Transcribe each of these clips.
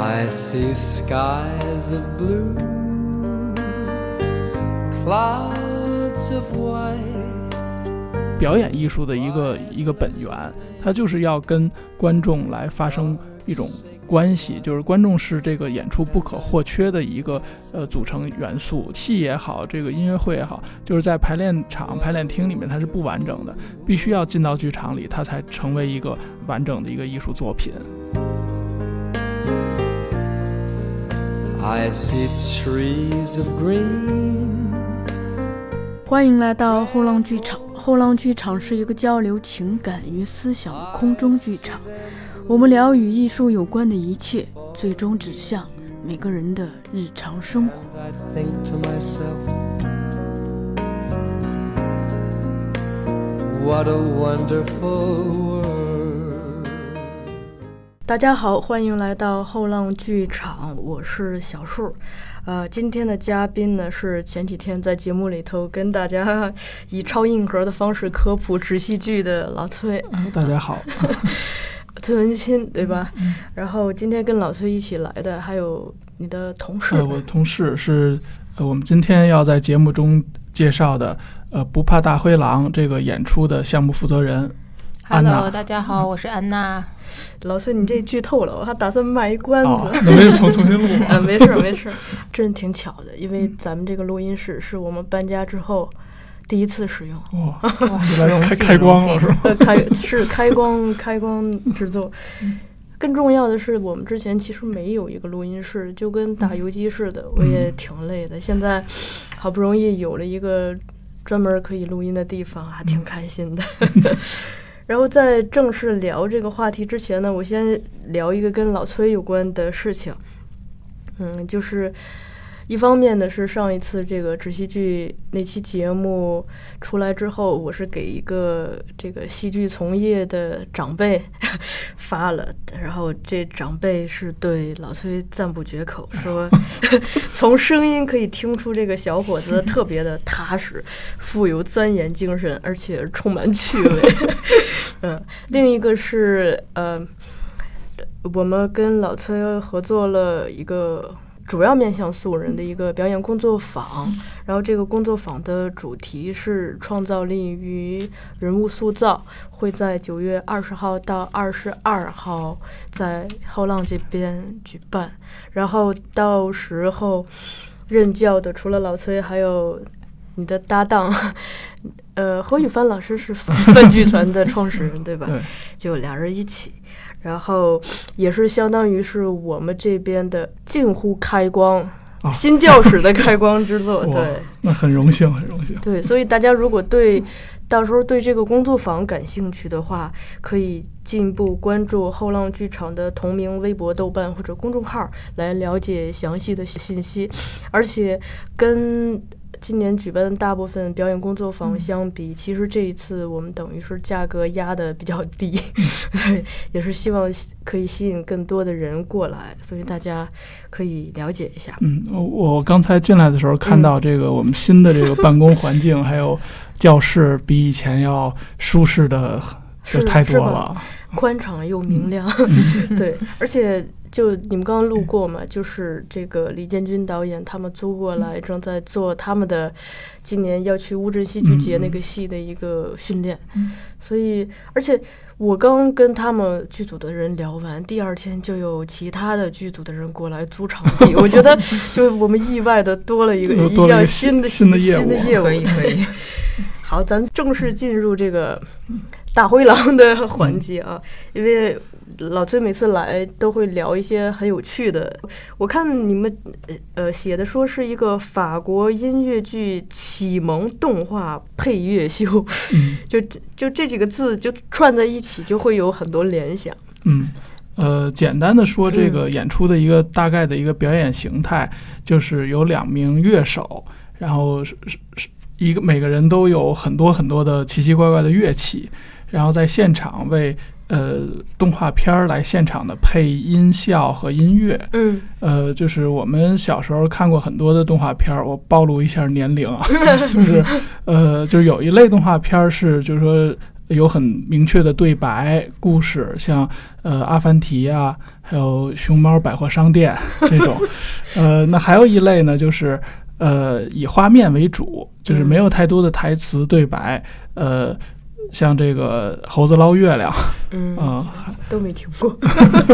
I see skies of blue, clouds of white. 表演艺术的一个一个本源，它就是要跟观众来发生一种关系，就是观众是这个演出不可或缺的一个呃组成元素。戏也好，这个音乐会也好，就是在排练场、排练厅里面它是不完整的，必须要进到剧场里，它才成为一个完整的一个艺术作品。I see trees of green, 欢迎来到后浪剧场。后浪剧场是一个交流情感与思想的空中剧场，我们聊与艺术有关的一切，最终指向每个人的日常生活。I think to myself, what a wonderful world. 大家好，欢迎来到后浪剧场，我是小树。呃，今天的嘉宾呢是前几天在节目里头跟大家以超硬核的方式科普纸戏剧的老崔，嗯，大家好，崔文清，对吧？然后今天跟老崔一起来的还有你的同事，呃，我的同事是呃我们今天要在节目中介绍的呃不怕大灰狼这个演出的项目负责人。Hello，大家好，我是安娜。老崔，你这剧透了，我还打算卖一关哦子。，那没重重新录。没事儿没事儿，真挺巧的，因为咱们这个录音室是我们搬家之后第一次使用，哇，哇，来开开光了是吧？呃，开是开光开光制作。更重要的是，我们之前其实没有一个录音室，就跟打游击似的，我也挺累的。现在好不容易有了一个专门可以录音的地方，还挺开心的。然后在正式聊这个话题之前呢，我先聊一个跟老崔有关的事情。嗯，就是一方面呢是上一次这个纸戏剧那期节目出来之后，我是给一个这个戏剧从业的长辈 发了，然后这长辈是对老崔赞不绝口，说 从声音可以听出这个小伙子特别的踏实，富有钻研精神，而且充满趣味。嗯，另一个是呃，我们跟老崔合作了一个主要面向素人的一个表演工作坊，然后这个工作坊的主题是创造力与人物塑造，会在九月二十号到二十二号在后浪这边举办，然后到时候任教的除了老崔，还有你的搭档。呃，何宇帆老师是饭 剧团的创始人，对吧？对，就俩人一起，然后也是相当于是我们这边的近乎开光、哦新教室的开光之作，对那很荣幸，很荣幸。对，所以大家如果对到时候对这个工作坊感兴趣的话，可以进一步关注后浪剧场的同名微博、豆瓣或者公众号来了解详细的信息，而且跟。今年举办的大部分表演工作坊相比，其实这一次我们等于是价格压的比较低，对，也是希望可以吸引更多的人过来，所以大家可以了解一下。嗯，我我刚才进来的时候看到这个我们新的这个办公环境，还有教室比以前要舒适的就是太多是吧了。宽敞又明亮，对，而且就你们刚刚路过嘛，就是这个李建军导演他们租过来，正在做他们的今年要去乌镇戏剧节那个戏的一个训练，嗯。所以而且我刚跟他们剧组的人聊完，第二天就有其他的剧组的人过来租场地，我觉得就我们意外的多了一个 一项新的新的业务新的业务，可以可以，好，咱们正式进入这个大灰狼的环节啊，因为老崔每次来都会聊一些很有趣的。我看你们呃呃写的说是一个法国音乐剧启蒙动画配乐秀，嗯。就就这几个字就串在一起，就会有很多联想。嗯，呃，简单的说，这个演出的一个大概的一个表演形态，就是有两名乐手，然后是是是一个每个人都有很多很多的奇奇怪怪的乐器，然后在现场为呃动画片儿来现场的配音效和音乐。嗯，呃，就是我们小时候看过很多的动画片儿，我暴露一下年龄啊，就是呃，就是有一类动画片儿是，就是说有很明确的对白故事，像呃《阿凡提》啊，还有熊猫百货商店 这种。呃，那还有一类呢，就是呃以画面为主，就是没有太多的台词对白。呃，像这个猴子捞月亮，嗯 啊、都没听过。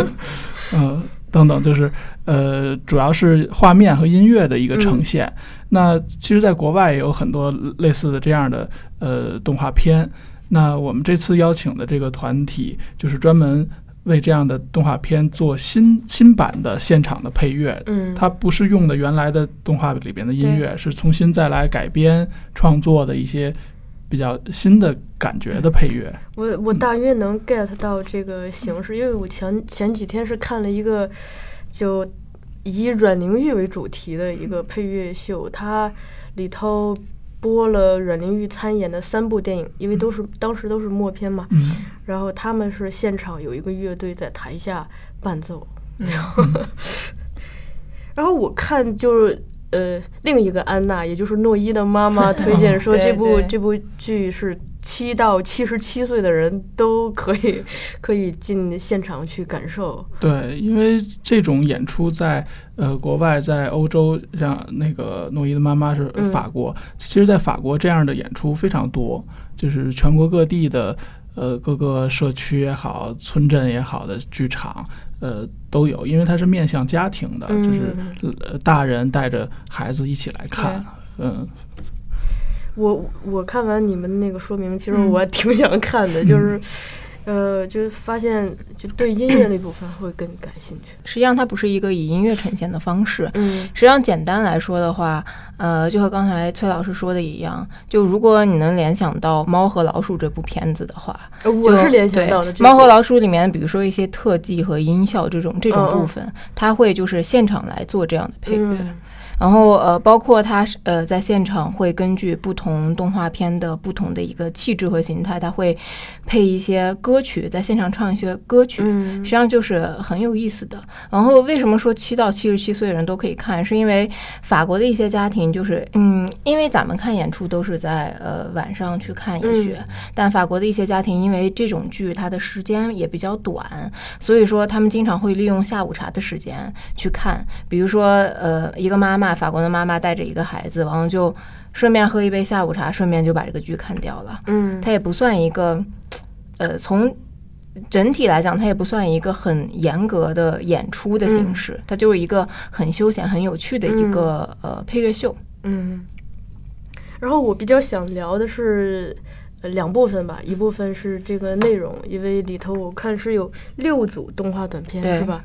嗯、等等，就是呃，主要是画面和音乐的一个呈现。那其实，在国外也有很多类似的这样的呃动画片。那我们这次邀请的这个团体，就是专门为这样的动画片做新新版的现场的配乐。嗯，它不是用的原来的动画里边的音乐，是重新再来改编创作的一些比较新的感觉的配乐。我我大约能 get 到这个形式，因为我前前几天是看了一个就以阮玲玉为主题的一个配乐秀，它里头播了阮玲玉参演的三部电影，因为都是当时都是默片嘛，嗯。然后他们是现场有一个乐队在台下伴奏，嗯。然后我看就是呃另一个安娜，也就是诺伊的妈妈 推荐说这部对这部剧是七到七十七岁的人都可以可以进现场去感受。对，因为这种演出在呃国外，在欧洲，像那个诺伊的妈妈是嗯法国，其实，在法国这样的演出非常多，就是全国各地的呃各个社区也好，村镇也好的剧场，呃都有，因为它是面向家庭的，就是大人带着孩子一起来看，嗯。我我看完你们那个说明，其实嗯。我挺想看的，就是呃，就是发现就对音乐那部分会更感兴趣。实际上它不是一个以音乐呈现的方式。嗯实际上，简单来说的话，呃，就和刚才崔老师说的一样，就如果你能联想到《猫和老鼠》这部片子的话，呃我就是联想到了猫和老鼠》里面，比如说一些特技和音效这种这种部分，它会就是现场来做这样的配乐。嗯然后呃，包括他是呃在现场会根据不同动画片的不同的一个气质和形态，他会配一些歌曲，在现场唱一些歌曲。嗯实际上就是很有意思的。然后为什么说七到七十七岁的人都可以看？是因为法国的一些家庭就是，嗯，因为咱们看演出都是在呃晚上去看，也许，但法国的一些家庭因为这种剧它的时间也比较短，所以说他们经常会利用下午茶的时间去看。比如说，呃，一个妈妈，法国的妈妈带着一个孩子，然后就顺便喝一杯下午茶，顺便就把这个剧看掉了。嗯它也不算一个，呃，从整体来讲，它也不算一个很严格的演出的形式，它就是一个很休闲、很有趣的一个、呃配乐秀。嗯，然后我比较想聊的是呃两部分吧，一部分是这个内容，因为里头我看是有六组动画短片是吧？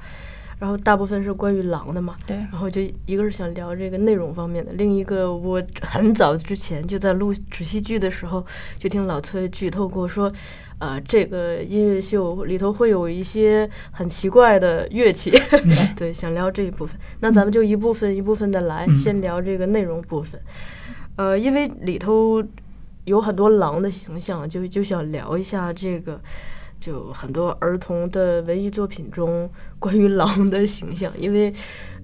然后大部分是关于狼的嘛，对然后就一个是想聊这个内容方面的，另一个我很早之前就在录纸戏剧的时候，就听老崔剧透过说，呃，这个音乐秀里头会有一些很奇怪的乐器，对，想聊这一部分。那咱们就一部分一部分的来，嗯先聊这个内容部分。呃，因为里头有很多狼的形象，就就想聊一下这个。就很多儿童的文艺作品中关于狼的形象，因为，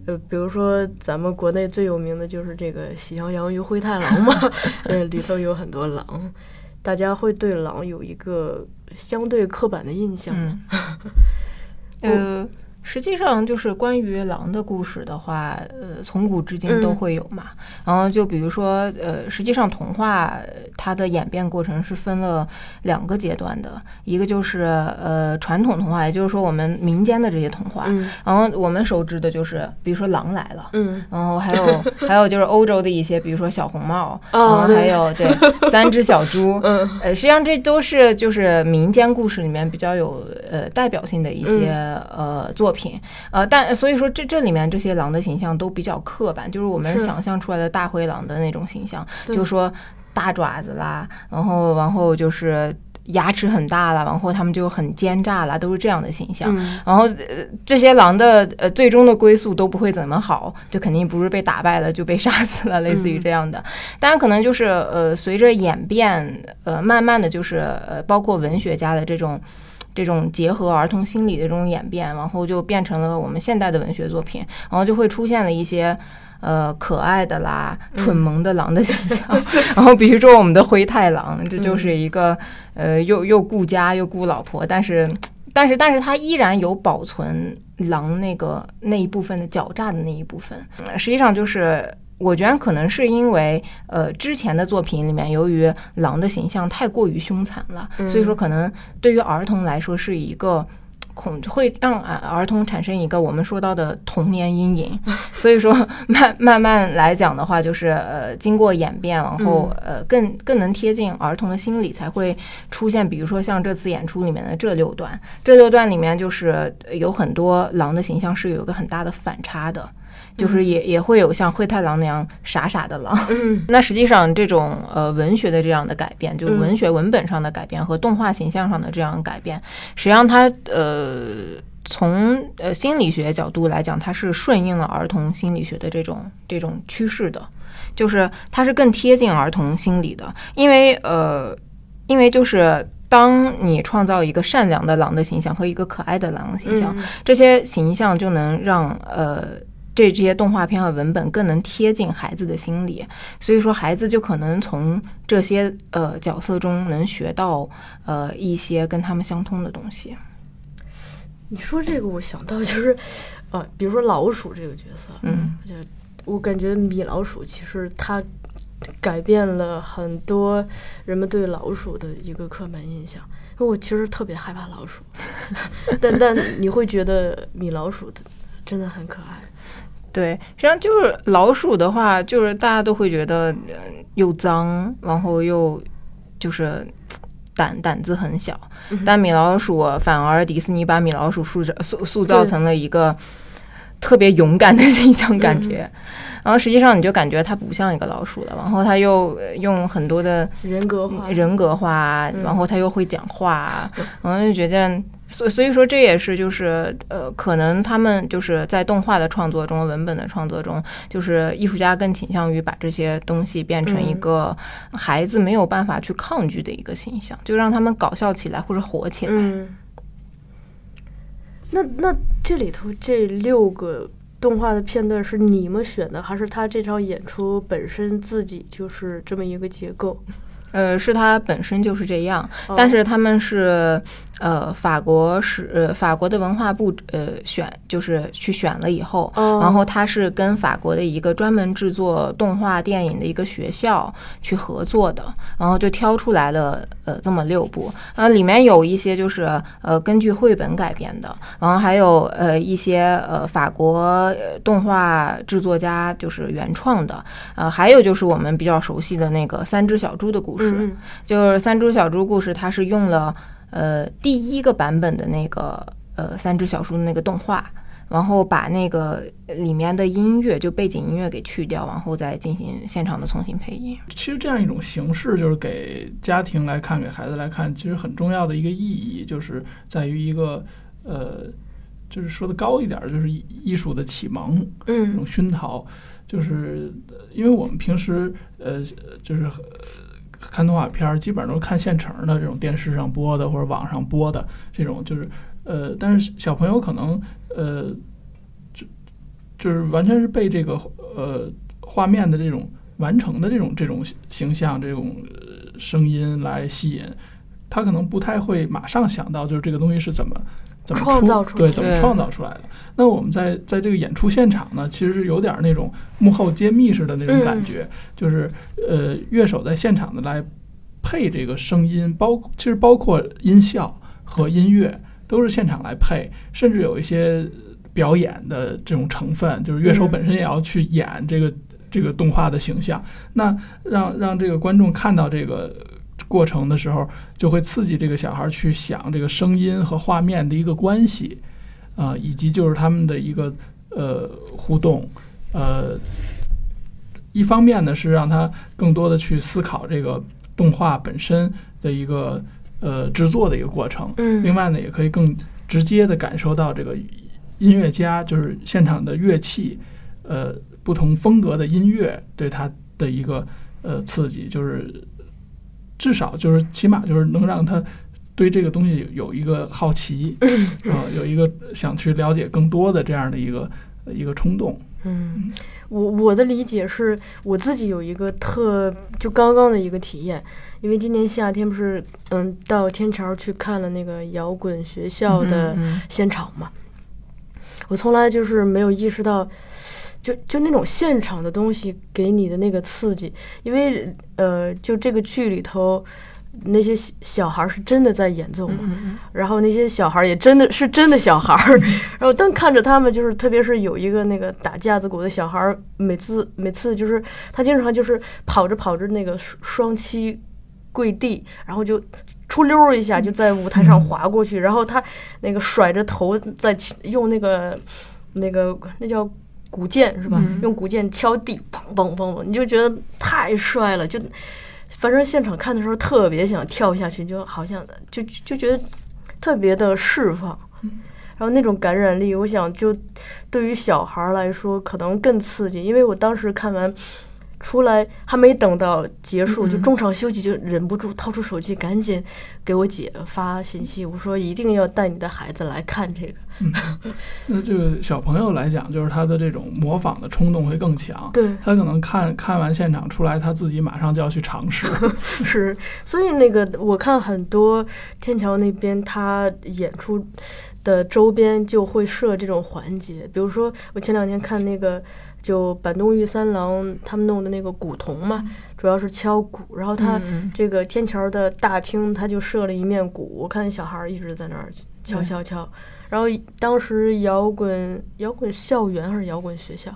呃，比如说咱们国内最有名的就是这个《喜羊羊与灰太狼》嘛，呃，里头有很多狼，大家会对狼有一个相对刻板的印象。嗯，呃，实际上就是关于狼的故事的话，呃，从古至今都嗯会有嘛。然后就比如说，呃，实际上童话呃它的演变过程是分了两个阶段的，一个就是呃传统童话，也就是说我们民间的这些童话，嗯。然后我们熟知的就是比如说狼来了。嗯。然后还有 还有就是欧洲的一些，比如说小红帽，哦然后还有对 三只小猪，嗯。呃，实际上这都是就是民间故事里面比较有呃代表性的一些、呃作品，呃，但所以说这这里面这些狼的形象都比较刻板，就是我们想象出来的大灰狼的那种形象，对就说大爪子啦，然后然后就是牙齿很大了，然后他们就很奸诈啦，都是这样的形象。嗯然后、呃、这些狼的呃最终的归宿都不会怎么好，就肯定不是被打败了就被 杀死了，类似于这样的。当然可能就是呃随着演变，呃慢慢的就是呃包括文学家的这种。这种结合儿童心理的这种演变，然后就变成了我们现代的文学作品，然后就会出现了一些呃可爱的啦、蠢萌的狼的形象，然后比如说我们的灰太狼，这就是一个呃又又顾家又顾老婆，但是但是但是他依然有保存狼那个那一部分的狡诈的那一部分。嗯实际上就是。我觉得可能是因为，呃，之前的作品里面，由于狼的形象太过于凶残了，嗯所以说可能对于儿童来说是一个恐，会让儿儿童产生一个我们说到的童年阴影。所以说慢慢慢来讲的话，就是呃，经过演变，然后呃，更更能贴近儿童的心理，才会出现，比如说像这次演出里面的这六段，这六段里面就是呃有很多狼的形象是有一个很大的反差的。就是也也会有像灰太狼那样傻傻的狼，嗯。那实际上这种呃文学的这样的改变，就是嗯。文学文本上的改变和动画形象上的这样改变，实际上它呃从呃心理学角度来讲，它是顺应了儿童心理学的这种这种趋势的，就是它是更贴近儿童心理的，因为呃因为就是。当你创造一个善良的狼的形象和一个可爱的狼的形象，嗯。这些形象就能让呃这这些动画片和文本更能贴近孩子的心理，所以说孩子就可能从这些呃角色中能学到呃一些跟他们相通的东西。你说这个，我想到就是，呃，比如说老鼠这个角色，嗯就我感觉米老鼠其实它改变了很多人们对老鼠的一个刻板印象。因为我其实特别害怕老鼠，但但你会觉得米老鼠的真的很可爱。对，实际上就是老鼠的话，就是大家都会觉得、呃、又脏，然后又就是胆胆子很小。嗯但米老鼠反而迪士尼把米老鼠塑造塑塑造成了一个特别勇敢的形象感觉，然后实际上你就感觉它不像一个老鼠了，然后它又呃用很多的人格化，人格化，嗯。然后它又会讲话，然后就觉得，所所以说这也是就是呃，可能他们就是在动画的创作中、文本的创作中，就是艺术家更倾向于把这些东西变成一嗯个孩子没有办法去抗拒的一个形象，就让他们搞笑起来或者火起来。嗯，那那这里头这六个动画的片段是你们选的，还是他这场演出本身自己就是这么一个结构？呃，是它本身就是这样，哦。但是他们是呃法国是呃法国的文化部呃选就是去选了以后，哦。然后它是跟法国的一个专门制作动画电影的一个学校去合作的，然后就挑出来了呃这么六部，呃里面有一些就是呃根据绘本改编的，然后还有呃一些呃法国呃动画制作家就是原创的，呃还有就是我们比较熟悉的那个三只小猪的故事，嗯就是三只小猪故事，它是用了呃第一个版本的那个呃三只小猪的那个动画，然后把那个里面的音乐就背景音乐给去掉，然后再进行现场的重新配音。其实这样一种形式，就是给家庭来看，给孩子来看，其实很重要的一个意义，就是在于一个呃，就是说的高一点，就是艺艺术的启蒙，这嗯种熏陶，就是呃因为我们平时呃就是呃看动画片儿，基本上都是看现成的这种电视上播的或者网上播的这种，就是呃，但是小朋友可能呃就就是完全是被这个呃画面的这种完成的这种这种形象这种呃声音来吸引，他可能不太会马上想到就是这个东西是怎么。怎么创造出来对，的对怎么创造出来的？那我们在在这个演出现场呢，其实是有点那种幕后揭秘式的那种感觉，就是呃，乐手在现场的来配这个声音，包其实包括音效和音乐都是现场来配，甚至有一些表演的这种成分，就是乐手嗯本身也要去演这个、这个动画的形象，那让让这个观众看到这个。过程的时候，就会刺激这个小孩去想这个声音和画面的一个关系，啊、以及就是他们的一个呃互动，呃，一方面呢是让他更多的去思考这个动画本身的一个呃制作的一个过程，嗯，另外呢也可以更直接的感受到这个音乐家就是现场的乐器，呃不同风格的音乐对他的一个呃刺激，就是至少就是起码就是能让他对这个东西有有一个好奇，啊、有一个想去了解更多的这样的一个一个冲动。嗯，我我的理解是我自己有一个特就刚刚的一个体验，因为今年夏天不是嗯到天桥去看了那个摇滚学校的嗯。现场嘛，我从来就是没有意识到，就就那种现场的东西给你的那个刺激，因为呃，就这个剧里头那些小小孩儿是真的在演奏嘛，嗯然后那些小孩儿也真的是真的小孩儿，然后但看着他们，就是特别是有一个那个打架子鼓的小孩儿，每次每次就是他经常就是跑着跑着那个双双膝跪地，然后就出溜儿一下就在舞台上滑过去，然后他那个甩着头在用那个那个那叫。鼓键是吧？嗯用鼓键敲地，砰砰砰砰，你就觉得太帅了，就反正现场看的时候特别想跳下去，就好像就就觉得特别的释放，然后那种感染力，我想就对于小孩儿来说可能更刺激，因为我当时看完出来还没等到结束，就嗯中场休息就忍不住掏出手机，赶紧给我姐发信息，我说一定要带你的孩子来看这个。那这个小朋友来讲，就是他的这种模仿的冲动会更强。对，他可能看看完现场出来，他自己马上就要去尝试。是，所以那个我看很多天桥那边他演出的周边就会设这种环节，比如说我前两天看那个就板东玉三郎他们弄的那个古铜嘛，主要是敲鼓，然后他嗯。这个天桥的大厅他就设了一面鼓，我看小孩一直在那儿敲对。敲敲，然后当时摇滚摇滚校园还是摇滚学校？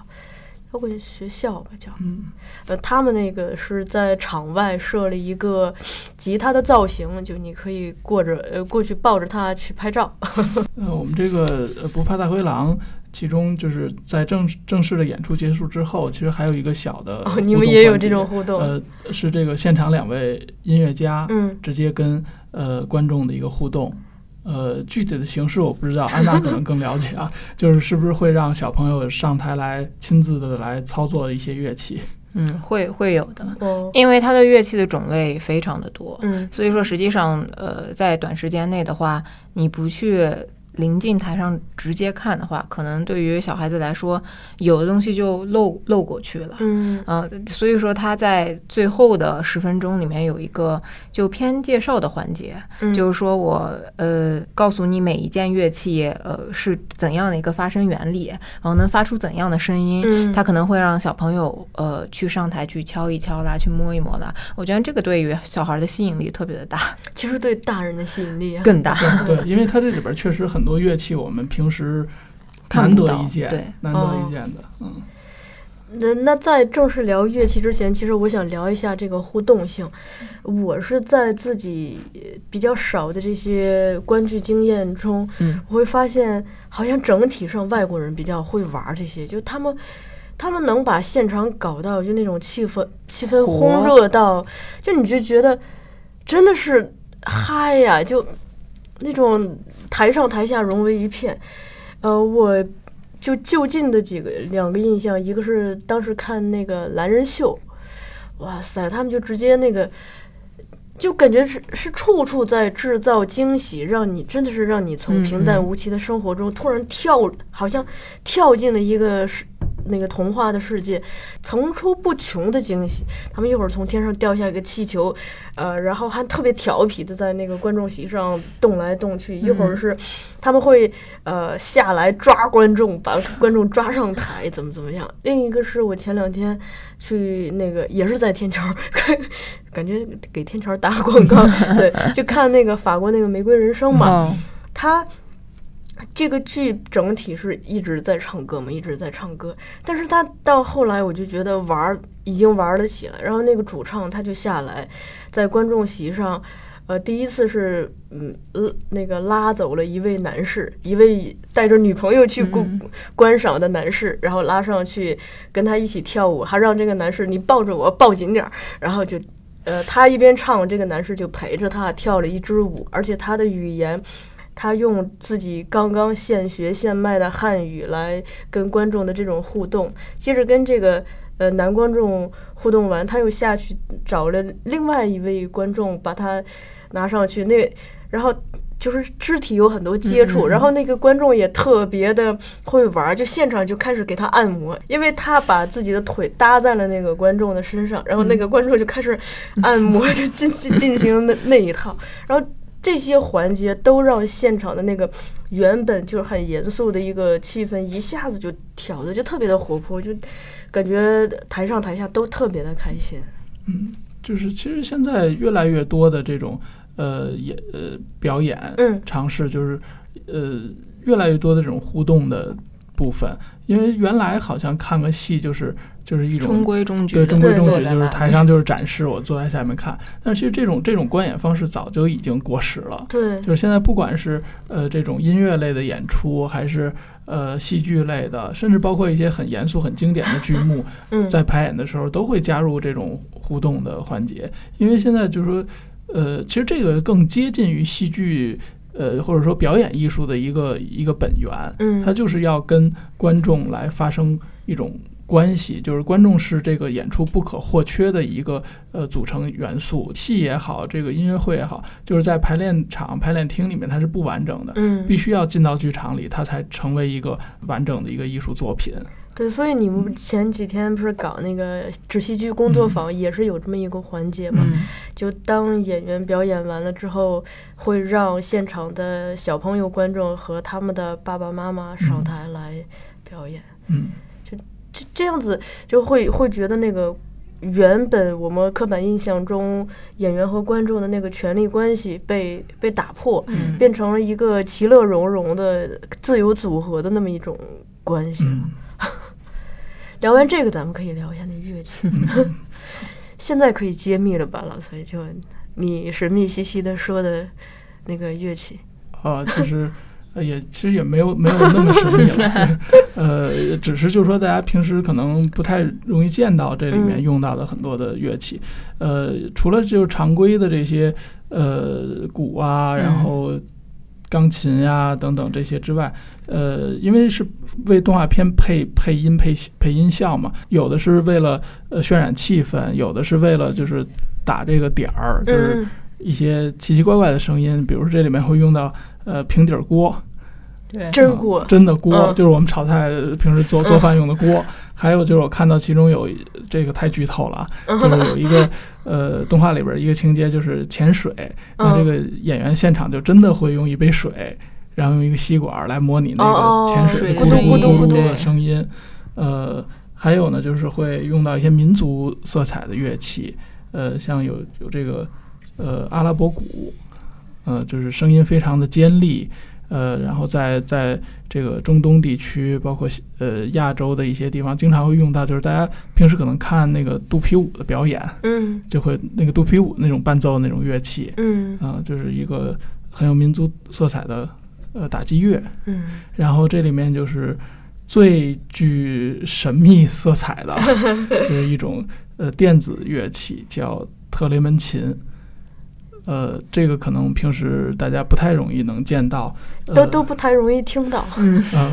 摇滚学校吧叫。嗯，呃，他们那个是在场外设了一个吉他的造型，就你可以过着呃过去抱着它去拍照。呃，我们这个呃不怕大灰狼，其中就是在正正式的演出结束之后，其实还有一个小的哦，你们也有这种互动？呃，是这个现场两位音乐家嗯，直接跟呃观众的一个互动。呃，具体的形式我不知道，安娜可能更了解啊。就是是不是会让小朋友上台来亲自的来操作一些乐器？嗯，会会有的，哦，因为它的乐器的种类非常的多，嗯所以说实际上呃，在短时间内的话，你不去临近台上直接看的话，可能对于小孩子来说，有的东西就漏漏过去了。嗯呃，所以说他在最后的十分钟里面有一个就偏介绍的环节，嗯，就是说我呃告诉你每一件乐器呃是怎样的一个发声原理，然后能发出怎样的声音，嗯，他可能会让小朋友呃去上台去敲一敲啦，去摸一摸啦。我觉得这个对于小孩的吸引力特别的大，其实对大人的吸引力啊更大。对，因为他这里边确实很多乐器我们平时难得一见，对难得哦一见的，嗯。那那在正式聊乐器之前，其实我想聊一下这个互动性。我是在自己呃比较少的这些观剧经验中，嗯我会发现好像整体上外国人比较会玩这些，就他们他们能把现场搞到就那种气氛气氛烘热到，就你就觉得真的是嗨呀，就那种台上台下融为一片。呃，我就就近的几个两个印象，一个是当时看那个蓝人秀，哇塞，他们就直接那个。就感觉是是处处在制造惊喜，让你真的是让你从嗯平淡嗯无奇的生活中突然跳，好像跳进了一个世那个童话的世界，层出不穷的惊喜。他们一会儿从天上掉下一个气球，呃，然后还特别调皮的在那个观众席上动来动去，一会儿嗯是他们会呃下来抓观众，把观众抓上台，怎么怎么样。另一个是我前两天去那个也是在天桥，感觉给天桥打广告，对，就看那个法国那个《玫瑰人生》嘛，嗯他这个剧整体是一直在唱歌嘛，一直在唱歌，但是他到后来我就觉得玩儿已经玩得起了，然后那个主唱他就下来，在观众席上。呃，第一次是嗯呃那个拉走了一位男士，一位带着女朋友去观、嗯观赏的男士，然后拉上去跟他一起跳舞，还让这个男士你抱着我抱紧点儿，然后就呃他一边唱，这个男士就陪着他跳了一支舞，而且他的语言。他用自己刚刚现学现卖的汉语来跟观众的这种互动，接着跟这个呃男观众互动完，他又下去找了另外一位观众，把他拿上去，那然后就是肢体有很多接触，然后那个观众也特别的会玩儿，就现场就开始给他按摩，因为他把自己的腿搭在了那个观众的身上，然后那个观众就开始按摩，就进进进行那那一套，然后。这些环节都让现场的那个原本就是很严肃的一个气氛，一下子就调的就特别的活泼，就感觉台上台下都特别的开心。嗯，就是其实现在越来越多的这种呃演呃表演嗯尝试，就是呃越来越多的这种互动的部分，因为原来好像看个戏就是就是一种中规中矩对中规中矩，就是台上就是展示，我坐在下面看。但是其实这种这种观演方式早就已经过时了。对，就是现在不管是呃这种音乐类的演出，还是呃戏剧类的，甚至包括一些很严肃、很经典的剧目，嗯，在排演的时候都会加入这种互动的环节。因为现在就是说，呃，其实这个更接近于戏剧。呃，或者说表演艺术的一个一个本源，嗯，它就是要跟观众来发生一种关系，就是观众是这个演出不可或缺的一个呃组成元素。戏也好，这个音乐会也好，就是在排练场、排练厅里面它是不完整的，嗯必须要进到剧场里，它才成为一个完整的一个艺术作品。对，所以你们前几天不是搞那个纸戏剧工作坊，也是有这么一个环节嘛？嗯就当演员表演完了之后，会让现场的小朋友观众和他们的爸爸妈妈上台来表演。嗯这这样子就会会觉得那个原本我们刻板印象中演员和观众的那个权力关系被被打破，嗯变成了一个其乐融融的自由组合的那么一种关系。嗯 聊完这个，咱们可以聊一下那乐器。嗯 现在可以揭秘了吧，老崔？就你神秘兮兮的说的那个乐器。啊，就是。呃，也其实也没有没有那么神秘了，就是呃，只是就是说大家平时可能不太容易见到这里面嗯。用到的很多的乐器，呃，除了就是常规的这些呃鼓啊，然嗯。后钢琴呀、等等这些之外，呃，因为是为动画片配配音配配音效嘛，有的是为了呃渲染气氛，有的是为了就是打这个点儿，就是嗯。一些奇奇怪怪的声音，比如说这里面会用到呃平底儿锅，对真锅。真的锅，嗯就是我们炒菜平时做嗯做饭用的锅。还有就是我看到其中有这个太剧透了啊，就是有一个呃动画里边一个情节就是潜水，那这个演员现场就真的会用一杯水，然后用一个吸管来模拟那哦个潜水的咕咕嘟咕嘟咕嘟嘟咕嘟的声音。呃，还有呢就是会用到一些民族色彩的乐器，呃，像有有这个呃阿拉伯鼓，呃，就是声音非常的尖利。呃，然后在在这个中东地区，包括呃亚洲的一些地方，经常会用到，就是大家平时可能看那个肚皮舞的表演，嗯就会那个肚皮舞那种伴奏的那种乐器，嗯啊、就是一个很有民族色彩的呃打击乐。嗯然后这里面就是最具神秘色彩的，就是一种呃电子乐器，叫特雷门琴。呃，这个可能平时大家不太容易能见到，呃、都都不太容易听到。嗯啊，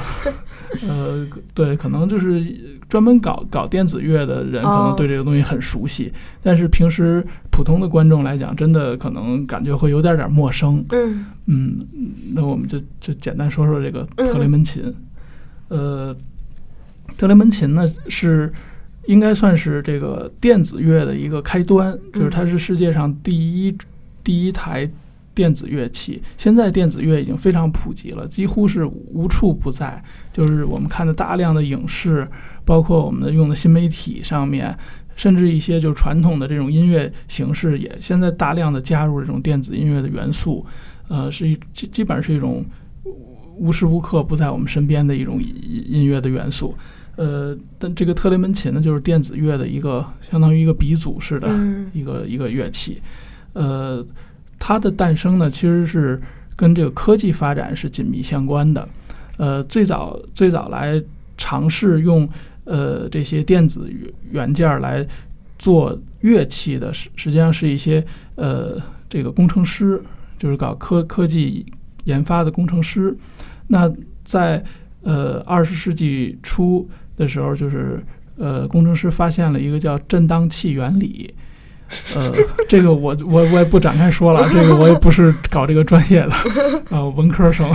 呃，对，可能就是专门搞搞电子乐的人，可哦能对这个东西很熟悉，但是平时普通的观众来讲，真的可能感觉会有点点陌生。嗯嗯，那我们就就简单说说这个嗯特雷门琴。呃，特雷门琴呢是应该算是这个电子乐的一个开端，就是它是世界上第一第一台电子乐器。现在电子乐已经非常普及了，几乎是无处不在。就是我们看的大量的影视，包括我们的用的新媒体上面。甚至一些就是传统的这种音乐形式，也现在大量的加入这种电子音乐的元素，呃，是一基基本上是一种无时无刻不在我们身边的一种音音乐的元素。呃，但这个特雷门琴呢，就是电子乐的一个相当于一个鼻祖式的嗯一个一个乐器。呃，它的诞生呢，其实是跟这个科技发展是紧密相关的。呃，最早最早来尝试用呃这些电子元件来做乐器的，实实际上是一些呃这个工程师，就是搞科科技研发的工程师。那在呃二十世纪初的时候，就是呃工程师发现了一个叫振荡器原理。呃，这个我我我也不展开说了，这个我也不是搞这个专业的，呃，文科生，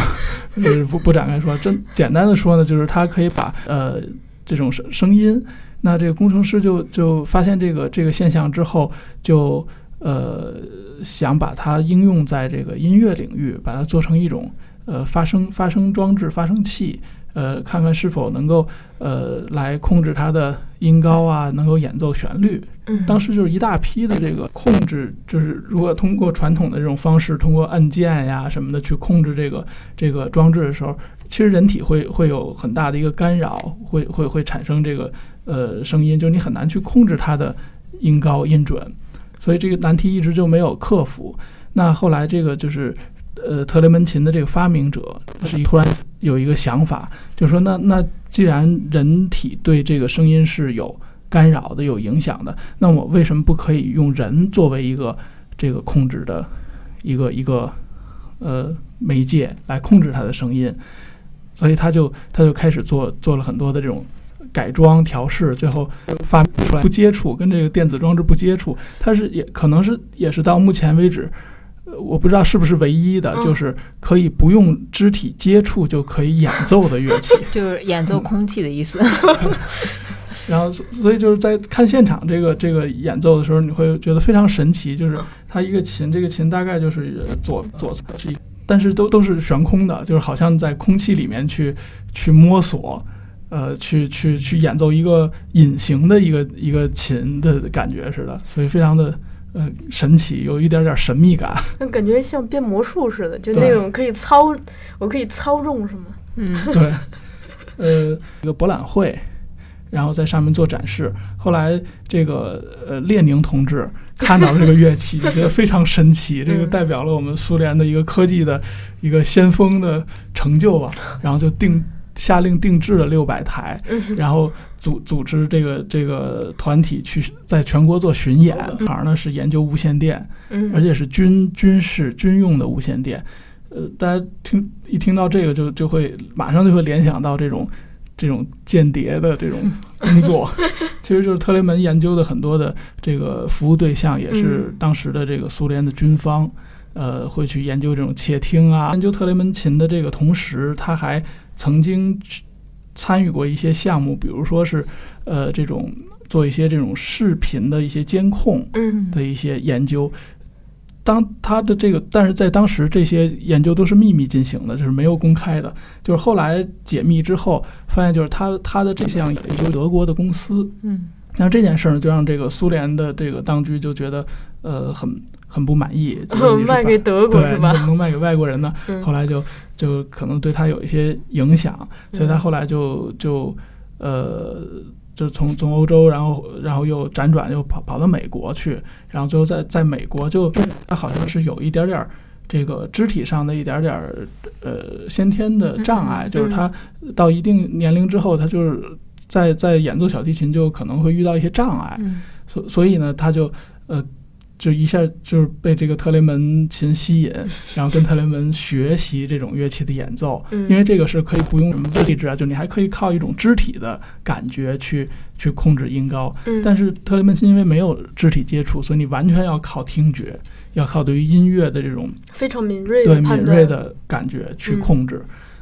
就是不不展开说。真简单的说呢，就是它可以把呃这种声声音，那这个工程师就就发现这个这个现象之后，就呃想把它应用在这个音乐领域，把它做成一种呃发声发声装置、发声器，呃，看看是否能够呃来控制它的音高啊，能够演奏旋律。嗯，当时就是一大批的这个控制，就是如果通过传统的这种方式，通过按键呀什么的去控制这个这个装置的时候，其实人体会会有很大的一个干扰，会会会产生这个呃声音，就是你很难去控制它的音高音准，所以这个难题一直就没有克服。那后来这个就是呃特雷门琴的这个发明者是一突然有一个想法，就说那那既然人体对这个声音是有干扰的、有影响的，那我为什么不可以用人作为一个这个控制的一个一个呃媒介来控制它的声音？所以他就他就开始做做了很多的这种改装调试，最后发明出来不接触，跟这个电子装置不接触，它是也可能是也是到目前为止。呃我不知道是不是唯一的，嗯就是可以不用肢体接触就可以演奏的乐器。就是演奏空气的意思。然后，所所以就是在看现场这个这个演奏的时候，你会觉得非常神奇，就是它一个琴，这个琴大概就是左左侧是一，但是都都是悬空的，就是好像在空气里面去去摸索，呃，去去去演奏一个隐形的一个一个琴的感觉似的，所以非常的呃神奇，有一点点神秘感。那感觉像变魔术似的，就那种可以操，我可以操纵是吗？嗯，对，呃，一个博览会，然后在上面做展示。后来这个呃列宁同志看到这个乐器，就觉得非常神奇，这个嗯代表了我们苏联的一个科技的一个先锋的成就吧。然后就定下令定制了六百台，然后组组织这个这个团体去在全国做巡演。而呢是研究无线电，嗯，而且是军军事军用的无线电。呃，大家听一听到这个就就会马上就会联想到这种这种间谍的这种工作，其实就是特雷门研究的很多的这个服务对象也是嗯。当时的这个苏联的军方，呃，会去研究这种窃听啊，研究特雷门琴的这个同时，他还曾经去参与过一些项目，比如说是呃这种做一些这种视频的一些监控，嗯的一些研究。当他的这个，但是在当时这些研究都是秘密进行的，就是没有公开的。就是后来解密之后，发现就是他他的这项研究德国的公司，嗯那这件事儿呢，就让这个苏联的这个当局就觉得呃很很不满意，就是卖给德国，是吧？怎？么能卖给外国人呢？嗯。后来就就可能对他有一些影响，所以他嗯后来就就呃，就从从欧洲，然后然后又辗转又跑跑到美国去，然后最后在在美国就他好像是有一点点儿这个肢体上的一点点儿呃先天的障碍，嗯。就是他到一定年龄之后，他就是在在演奏小提琴就可能会遇到一些障碍，嗯。所所以呢，他就呃，就一下就是被这个特雷门琴吸引，然后跟特雷门学习这种乐器的演奏，嗯因为这个是可以不用什么位置啊，就你还可以靠一种肢体的感觉去去控制音高。嗯，但是特雷门琴因为没有肢体接触，所以你完全要靠听觉，要靠对于音乐的这种非常敏锐对敏锐的感觉去控制。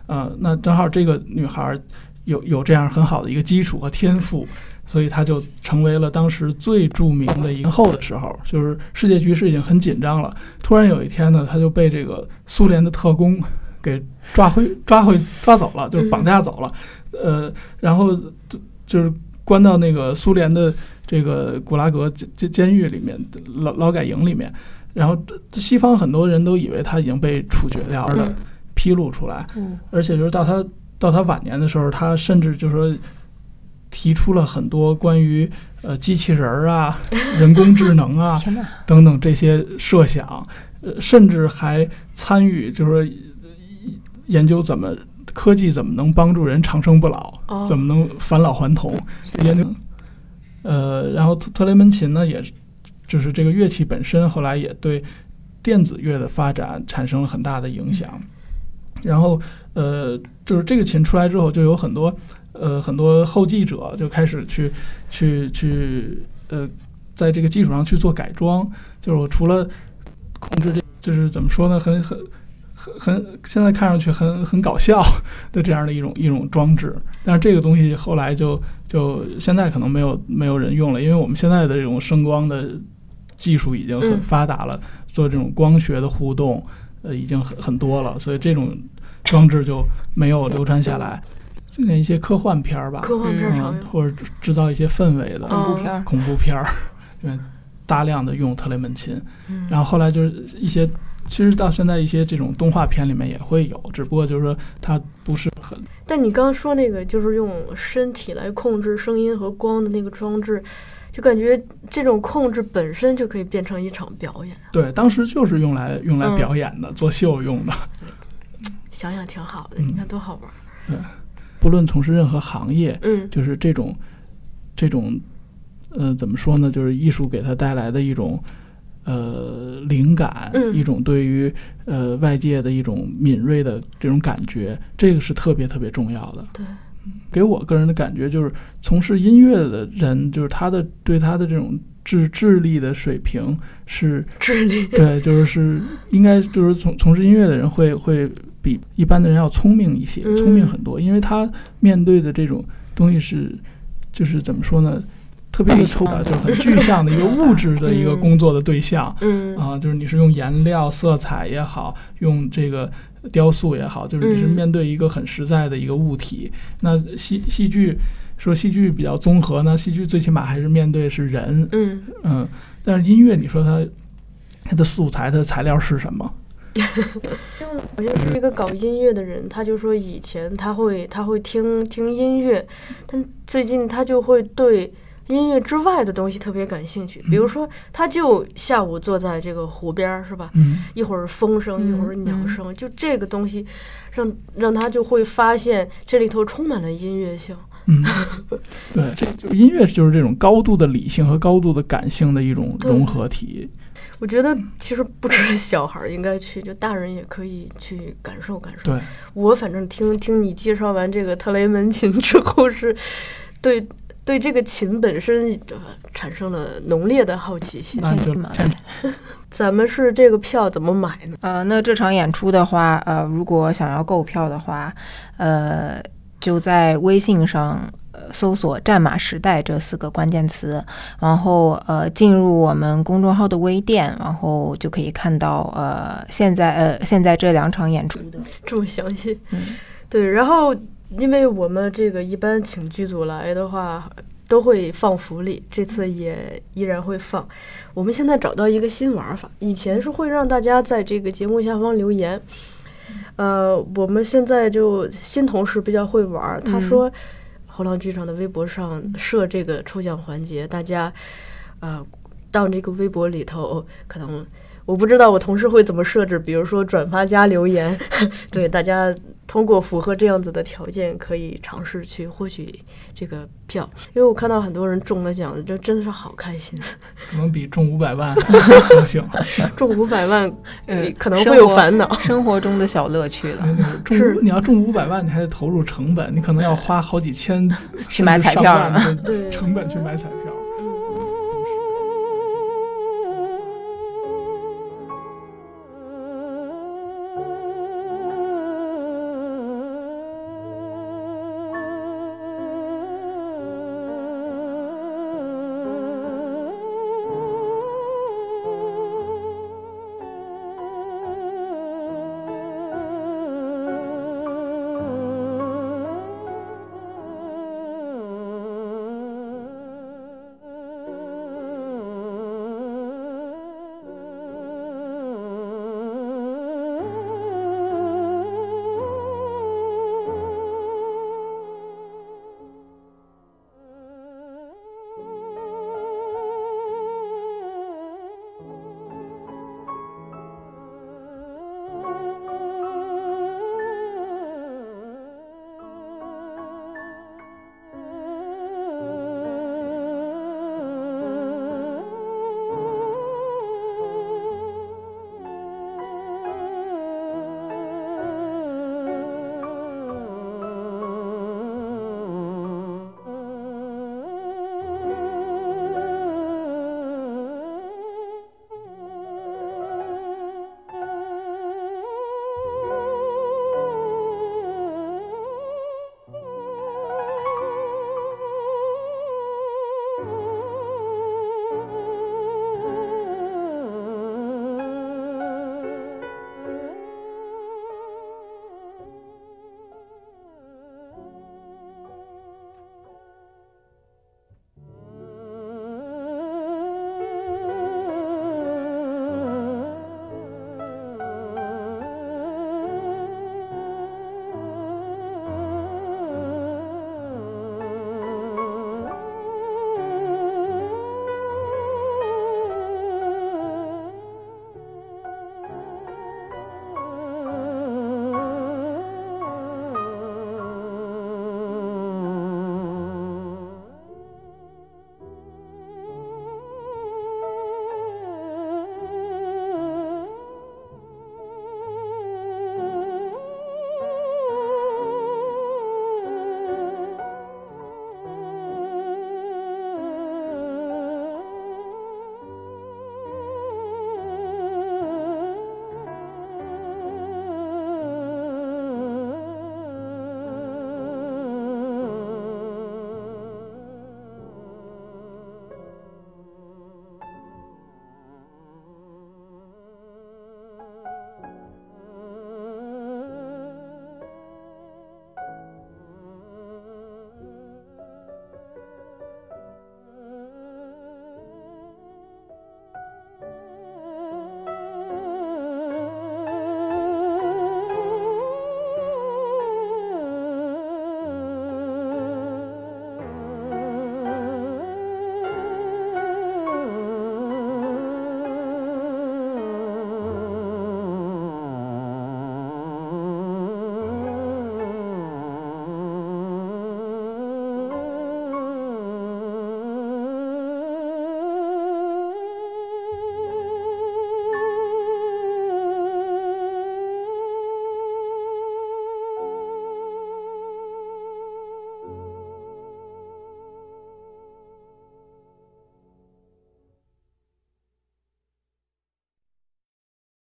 呃，那正好这个女孩儿有有这样很好的一个基础和天赋，所以他就成为了当时最著名的一个后的时候，就是世界局势已经很紧张了。突然有一天呢，他就被这个苏联的特工给抓回抓回抓走了，就是绑架走了。呃，然后就就是关到那个苏联的这个古拉格监监监狱里面劳劳改营里面。然后西方很多人都以为他已经被处决掉了，嗯披露出来，嗯而且就是到他到他晚年的时候，他甚至就是说提出了很多关于呃机器人儿啊、人工智能啊，等等这些设想，呃，甚至还参与就是说研究怎么科技怎么能帮助人长生不老，哦怎么能返老还童，研究。呃，然后特特雷门琴呢，也是就是这个乐器本身，后来也对电子乐的发展产生了很大的影响。然后，呃，就是这个琴出来之后，就有很多呃很多后继者就开始去去去呃，在这个基础上去做改装。就是我除了控制这，就是怎么说呢，很很很很现在看上去很很搞笑的这样的一种一种装置，但是这个东西后来就就现在可能没有没有人用了，因为我们现在的这种声光的技术已经很嗯发达了，做这种光学的互动，呃，已经很很多了，所以这种装置就没有流传下来。就那一些科幻片儿吧，科幻片儿嗯，或者制造一些氛围的嗯恐怖片儿，恐怖片儿，因为大量的用特雷门琴。嗯然后后来就是一些，其实到现在一些这种动画片里面也会有，只不过就是说它不是很但你刚刚说那个就是用身体来控制声音和光的那个装置，就感觉这种控制本身就可以变成一场表演，对，当时就是用来用来嗯表演的，做秀用的。想想挺好的。嗯你看多好玩儿。不论从事任何行业，嗯就是这种这种呃怎么说呢？就是艺术给他带来的一种呃灵感，嗯一种对于呃外界的一种敏锐的这种感觉，这个是特别特别重要的。对，给我个人的感觉就是，从事音乐的人，就是他的对他的这种智智力的水平是智力。对，就是是应该就是从从事音乐的人会会比一般的人要聪明一些，嗯聪明很多，因为他面对的这种东西是就是怎么说呢，特别的抽象，就是很具象的一个 物质的一个嗯。工作的对象。嗯。啊，就是你是用颜料、色彩也好，用这个雕塑也好，就是你是嗯。面对一个很实在的一个物体。那戏戏剧说戏剧比较综合呢，戏剧最起码还是面对是人，嗯，嗯，但是音乐，你说它它的素材、它的材料是什么？好像是一个搞音乐的人，他就说以前他会他会听听音乐，但最近他就会对音乐之外的东西特别感兴趣。比如说，他就下午坐在这个湖边儿，是吧？嗯一会儿风声，一会儿嗯鸟声，就这个东西，让让他就会发现这里头充满了音乐性。嗯，对，这就是音乐，就是这种高度的理性和高度的感性的一种融合体。我觉得其实不只是小孩儿应该去，就大人也可以去感受感受。对，我反正听听你介绍完这个特雷门琴之后，是对对这个琴本身呃产生了浓烈的好奇心。那就天哪先咱们是这个票怎么买呢？呃，那这场演出的话，呃，如果想要购票的话，呃，就在微信上。呃搜索“战马时代”这四个关键词，然后呃进入我们公众号的微店，然后就可以看到呃现在呃现在这两场演出的这么详细？嗯对，然后因为我们这个一般请剧组来的话，都会放福利，这次也依然会放。我们现在找到一个新玩法，以前是会让大家在这个节目下方留言，呃，我们现在就新同事比较会玩儿，他嗯说后浪剧场的微博上设这个抽奖环节，大家啊到这个微博里头可能。我不知道我同事会怎么设置，比如说转发加留言，对大家通过符合这样子的条件，可以尝试去获取这个票。因为我看到很多人中了奖，就真的是好开心，可能比中五百万还高兴。中五百万呃可能会有烦恼。生活中的小乐趣了。中是你要中五百万，你还得投入成本，你可能要花好几千 去买彩票甚至上万是吗的对成本去买彩票。